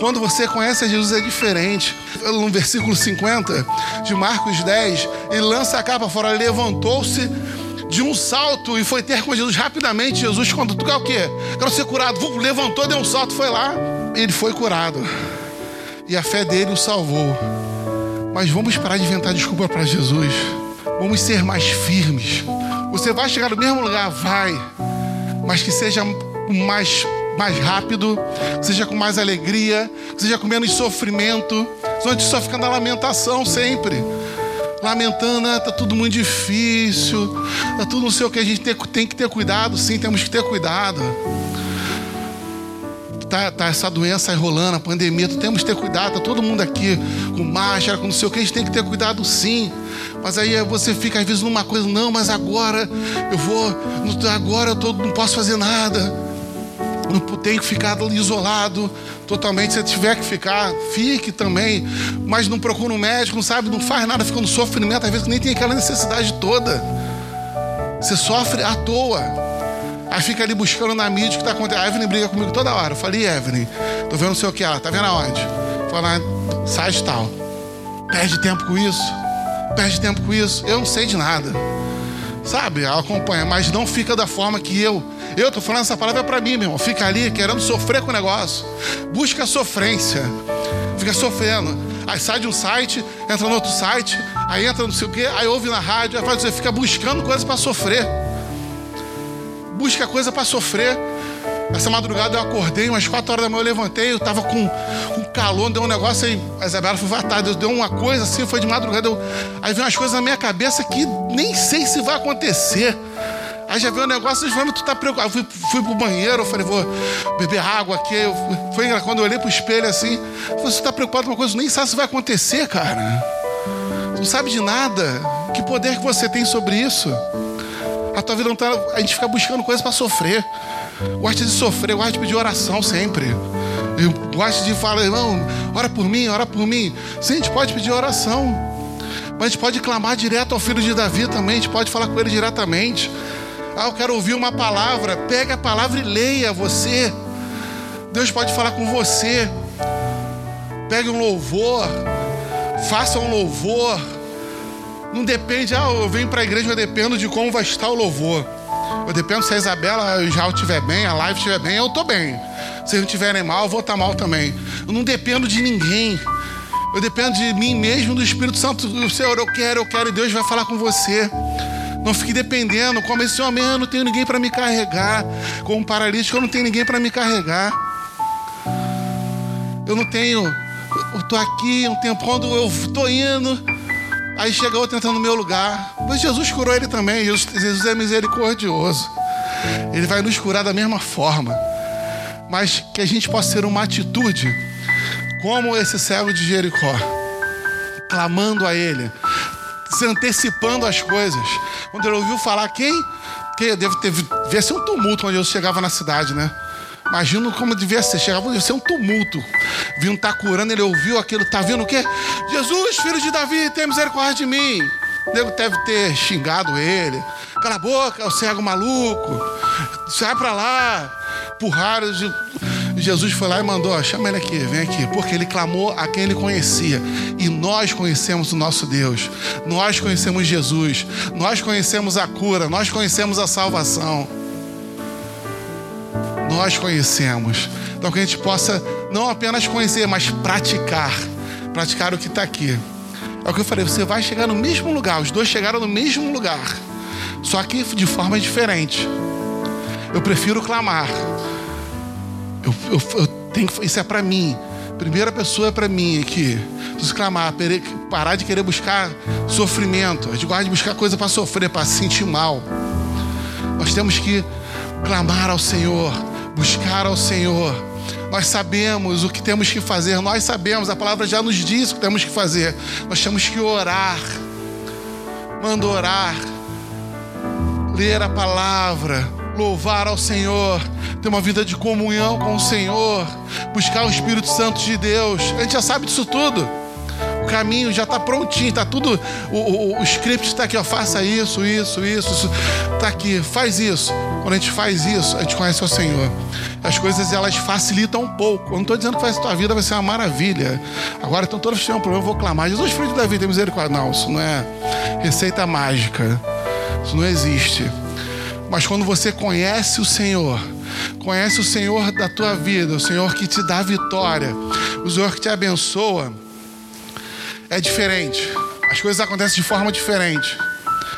Quando você conhece a Jesus é diferente. No versículo 50 de Marcos 10, ele lança a capa fora, levantou-se de um salto e foi ter com Jesus rapidamente. Jesus, quando tu quer o quê? Quero ser curado. Levantou, deu um salto, foi lá. Ele foi curado. E a fé dele o salvou. Mas vamos parar de inventar desculpa para Jesus. Vamos ser mais firmes. Você vai chegar no mesmo lugar, vai. Mas que seja mais, mais rápido, que seja com mais alegria, que seja com menos sofrimento. Senão a gente só fica na lamentação sempre lamentando, ah, tá tudo muito difícil, tá tudo não sei o que, a gente tem, tem que ter cuidado, sim, temos que ter cuidado. Tá, tá essa doença rolando, a pandemia, temos que ter cuidado, tá todo mundo aqui com máscara, com não sei o que, a gente tem que ter cuidado sim. Mas aí você fica às vezes numa coisa, não, mas agora eu vou, agora eu tô, não posso fazer nada não tenho que ficar isolado totalmente. Se tiver que ficar, fique também. Mas não procura um médico, não sabe, não faz nada, fica no sofrimento, às vezes nem tem aquela necessidade toda. Você sofre à toa. Aí fica ali buscando na mídia o que está acontecendo. A Evelyn briga comigo toda hora. Eu falei, Evelyn, tô vendo não sei o que ela, tá vendo aonde? Fala, sai tal. Perde tempo com isso. Perde tempo com isso. Eu não sei de nada. Sabe? Ela acompanha, mas não fica da forma que eu eu estou falando essa palavra para mim, meu irmão. Fica ali querendo sofrer com o negócio. Busca sofrência. Fica sofrendo. Aí sai de um site, entra no outro site, aí entra não sei o quê, aí ouve na rádio, aí você fica buscando coisa para sofrer. Busca coisa para sofrer. Essa madrugada eu acordei, umas quatro horas da manhã eu levantei, eu tava com, com calor, deu um negócio aí. A Isabela foi vatada, deu uma coisa assim, foi de madrugada. Eu, aí veio umas coisas na minha cabeça que nem sei se vai acontecer. Aí já veio um negócio, falaram, tu tá preocupado. Eu fui, fui pro banheiro, eu falei, vou beber água aqui. Eu, foi quando eu olhei pro espelho assim, você tá preocupado com uma coisa, nem sabe se vai acontecer, cara. Não sabe de nada. Que poder que você tem sobre isso? A tua vida não tá. A gente fica buscando coisas para sofrer. Gosta de sofrer, gosta de pedir oração sempre. Eu gosto de falar, irmão, ora por mim, ora por mim. Sim, a gente pode pedir oração. Mas a gente pode clamar direto ao filho de Davi também, a gente pode falar com ele diretamente. Ah, eu quero ouvir uma palavra. Pega a palavra e leia você. Deus pode falar com você. Pegue um louvor. Faça um louvor. Não depende, ah, eu venho para a igreja, eu dependo de como vai estar o louvor. Eu dependo se a Isabela já estiver bem, a live estiver bem, eu estou bem. Se não estiverem mal, eu vou estar mal também. Eu não dependo de ninguém. Eu dependo de mim mesmo, do Espírito Santo. Senhor, eu quero, eu quero, e Deus vai falar com você. Não fique dependendo, como esse homem, eu não tenho ninguém para me carregar. Como um paralítico, eu não tenho ninguém para me carregar. Eu não tenho, eu estou aqui um tempo, quando eu estou indo, aí chega outro entrando no meu lugar. Mas Jesus curou ele também, Jesus, Jesus é misericordioso. Ele vai nos curar da mesma forma. Mas que a gente possa ter uma atitude como esse cego de Jericó, clamando a Ele, se antecipando as coisas. Quando ele ouviu falar quem? Que deve ter devia ser um tumulto quando eu chegava na cidade, né? Imagino como devia ser, chegava, devia ser um tumulto. Vindo tá curando, ele ouviu aquilo, tá vendo o quê? Jesus, filho de Davi, tem misericórdia de mim. O nego deve ter xingado ele. Cala a boca, o cego maluco. Sai pra lá. Empurraram. Jesus foi lá e mandou: chama ele aqui, vem aqui, porque ele clamou a quem ele conhecia. E nós conhecemos o nosso Deus, nós conhecemos Jesus, nós conhecemos a cura, nós conhecemos a salvação. Nós conhecemos. Então que a gente possa não apenas conhecer, mas praticar. Praticar o que está aqui. É o que eu falei, você vai chegar no mesmo lugar, os dois chegaram no mesmo lugar, só que de forma diferente. Eu prefiro clamar eu, eu, eu tenho, isso é para mim. Primeira pessoa é para mim aqui. Preciso clamar, parar de querer buscar sofrimento. A gente gosta de buscar coisa para sofrer, para se sentir mal. Nós temos que clamar ao Senhor, buscar ao Senhor. Nós sabemos o que temos que fazer, nós sabemos, a palavra já nos diz o que temos que fazer. Nós temos que orar. Manda orar, ler a palavra, louvar ao Senhor, ter uma vida de comunhão com o Senhor, buscar o Espírito Santo de Deus. A gente já sabe disso tudo. O caminho já está prontinho, está tudo. O, o, o script está aqui, ó. Faça isso, isso, isso. Está aqui, faz isso. Quando a gente faz isso, a gente conhece o Senhor. As coisas elas facilitam um pouco. Eu não estou dizendo que a tua vida vai ser uma maravilha. Agora, então, todos tiverem um problema, eu vou clamar. Jesus, filho da vida, tem misericórdia. Não, isso não é receita mágica. Isso não existe. Mas quando você conhece o Senhor, conhece o Senhor da tua vida, o Senhor que te dá vitória, o Senhor que te abençoa, é diferente. As coisas acontecem de forma diferente.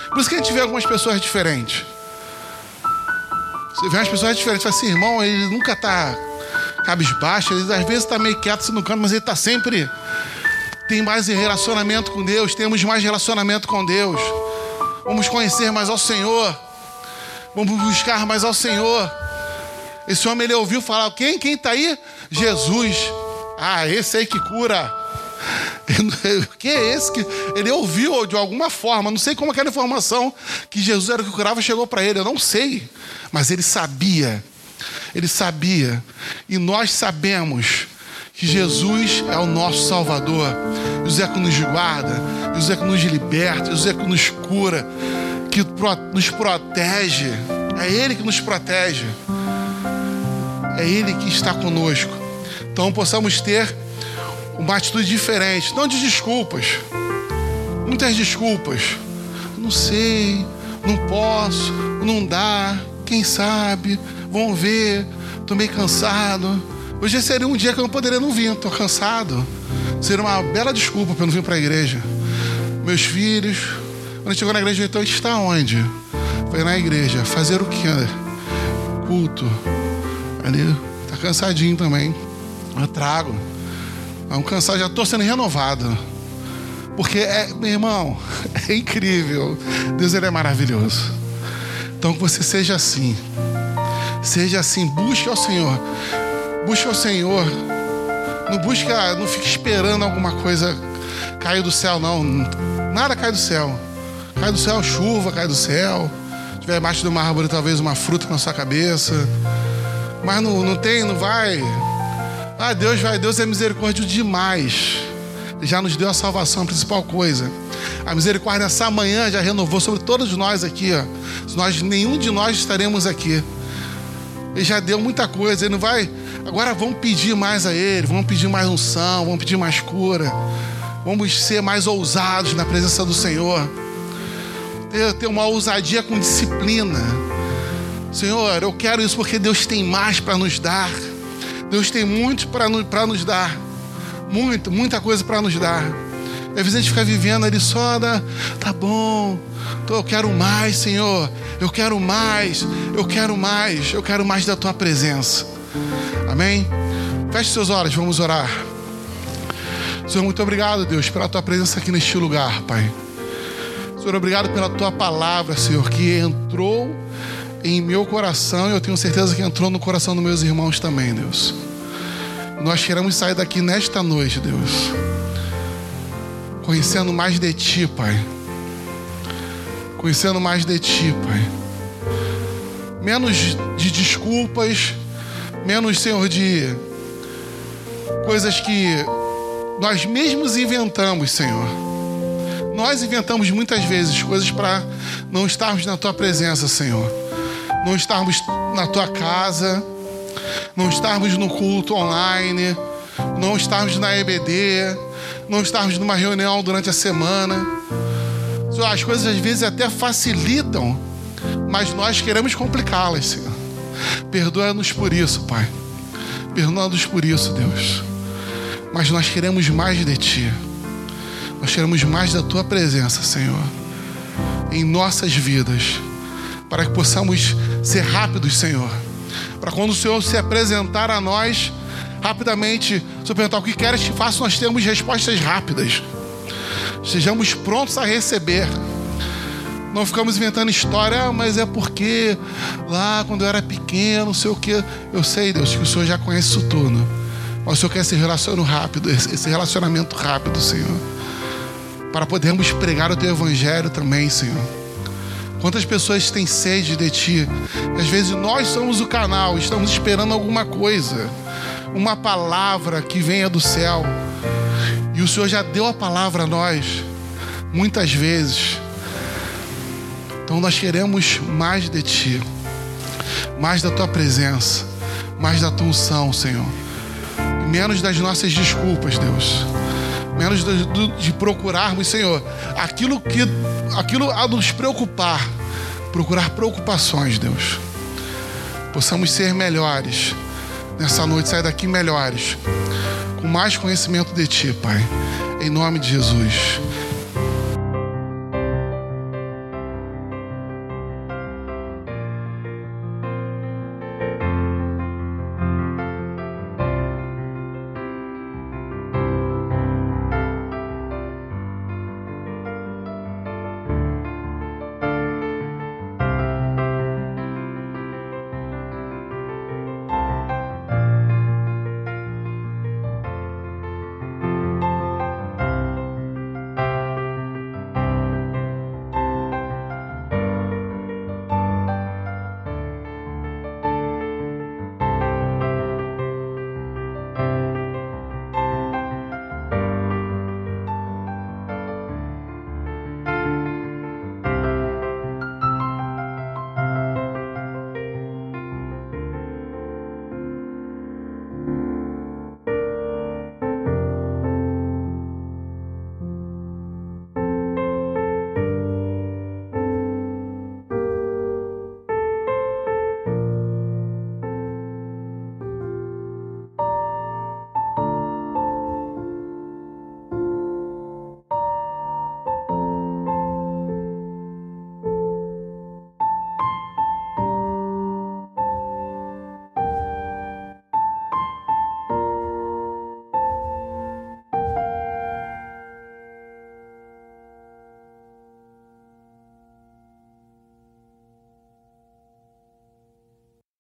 Por isso que a gente vê algumas pessoas diferentes. Você vê umas pessoas diferentes, fala assim, irmão, ele nunca está cabisbaixo, ele às vezes está meio quieto no canto, mas ele está sempre. Tem mais relacionamento com Deus, temos mais relacionamento com Deus. Vamos conhecer mais ao Senhor. Vamos buscar mais ao Senhor. Esse homem ele ouviu falar, quem? Quem está aí? Jesus. Ah, esse aí que cura. que é esse que ele ouviu de alguma forma, não sei como aquela informação que Jesus era o que curava chegou para ele, eu não sei, mas ele sabia. Ele sabia. E nós sabemos que Jesus é o nosso Salvador. Jesus é que nos guarda, Jesus é que nos liberta, Jesus é que nos cura, que nos protege. É Ele que nos protege. É Ele que está conosco. Então possamos ter uma atitude diferente, não de desculpas. Muitas desculpas. Não sei, não posso, não dá, quem sabe, vão ver, estou meio cansado. Hoje seria um dia que eu não poderia não vir, estou cansado. Seria uma bela desculpa para eu não vir para a igreja. Meus filhos, quando chegou na igreja, então está onde? Foi na igreja. Fazer o quê? Culto. Ali, tá cansadinho também. Eu trago. É um cansado, já estou sendo renovado. Porque, é, meu irmão, é incrível. Deus ele é maravilhoso. Então que você seja assim. Seja assim, busque ao Senhor. Busque ao Senhor. Não busque, não fique esperando alguma coisa cair do céu, não. Nada cai do céu. Cai do céu chuva, cai do céu. Se tiver embaixo de uma árvore, talvez uma fruta na sua cabeça. Mas não, não tem, não vai. Ah, Deus vai, Deus é misericórdia demais. Já nos deu a salvação, a principal coisa. A misericórdia nessa manhã já renovou sobre todos nós aqui, ó. Nós, nenhum de nós estaremos aqui. Ele já deu muita coisa, ele não vai. Agora vamos pedir mais a Ele, vamos pedir mais unção, vamos pedir mais cura, vamos ser mais ousados na presença do Senhor. Ter, ter uma ousadia com disciplina. Senhor, eu quero isso porque Deus tem mais para nos dar. Deus tem muito para nos dar. Muito, muita coisa para nos dar. Às vezes a gente fica vivendo ali só da, tá bom, tô, eu quero mais, Senhor. Eu quero mais, eu quero mais, eu quero mais da tua presença. Amém? Feche seus olhos, vamos orar. Senhor, muito obrigado, Deus, pela tua presença aqui neste lugar, Pai. Senhor, obrigado pela tua palavra, Senhor, que entrou em meu coração e eu tenho certeza que entrou no coração dos meus irmãos também, Deus. Nós queremos sair daqui nesta noite, Deus, conhecendo mais de Ti, Pai. Conhecendo mais de Ti, Pai. Menos de desculpas, menos, Senhor, de coisas que nós mesmos inventamos, Senhor. Nós inventamos muitas vezes coisas para não estarmos na Tua presença, Senhor não estarmos na tua casa, não estarmos no culto online, não estarmos na EBD, não estarmos numa reunião durante a semana. As coisas às vezes até facilitam, mas nós queremos complicá-las, Senhor. Perdoa-nos por isso, Pai. Perdoa-nos por isso, Deus. Mas nós queremos mais de Ti. Nós queremos mais da Tua presença, Senhor, em nossas vidas para que possamos ser rápidos, Senhor. Para quando o Senhor se apresentar a nós, rapidamente, se eu perguntar o que queres que faça, nós temos respostas rápidas. Sejamos prontos a receber. Não ficamos inventando história, ah, mas é porque lá quando eu era pequeno, não sei o que. Eu sei, Deus, que o Senhor já conhece isso tudo. Mas o Senhor quer esse relacionamento rápido, esse relacionamento rápido, Senhor. Para podermos pregar o teu evangelho também, Senhor. Quantas pessoas têm sede de ti? Às vezes nós somos o canal, estamos esperando alguma coisa, uma palavra que venha do céu. E o Senhor já deu a palavra a nós, muitas vezes. Então nós queremos mais de ti. mais da tua presença, mais da tua unção, Senhor. E menos das nossas desculpas, Deus. Menos de, de procurarmos, Senhor, aquilo que aquilo a nos preocupar, procurar preocupações, Deus. Possamos ser melhores nessa noite, sair daqui melhores, com mais conhecimento de Ti, Pai. Em nome de Jesus.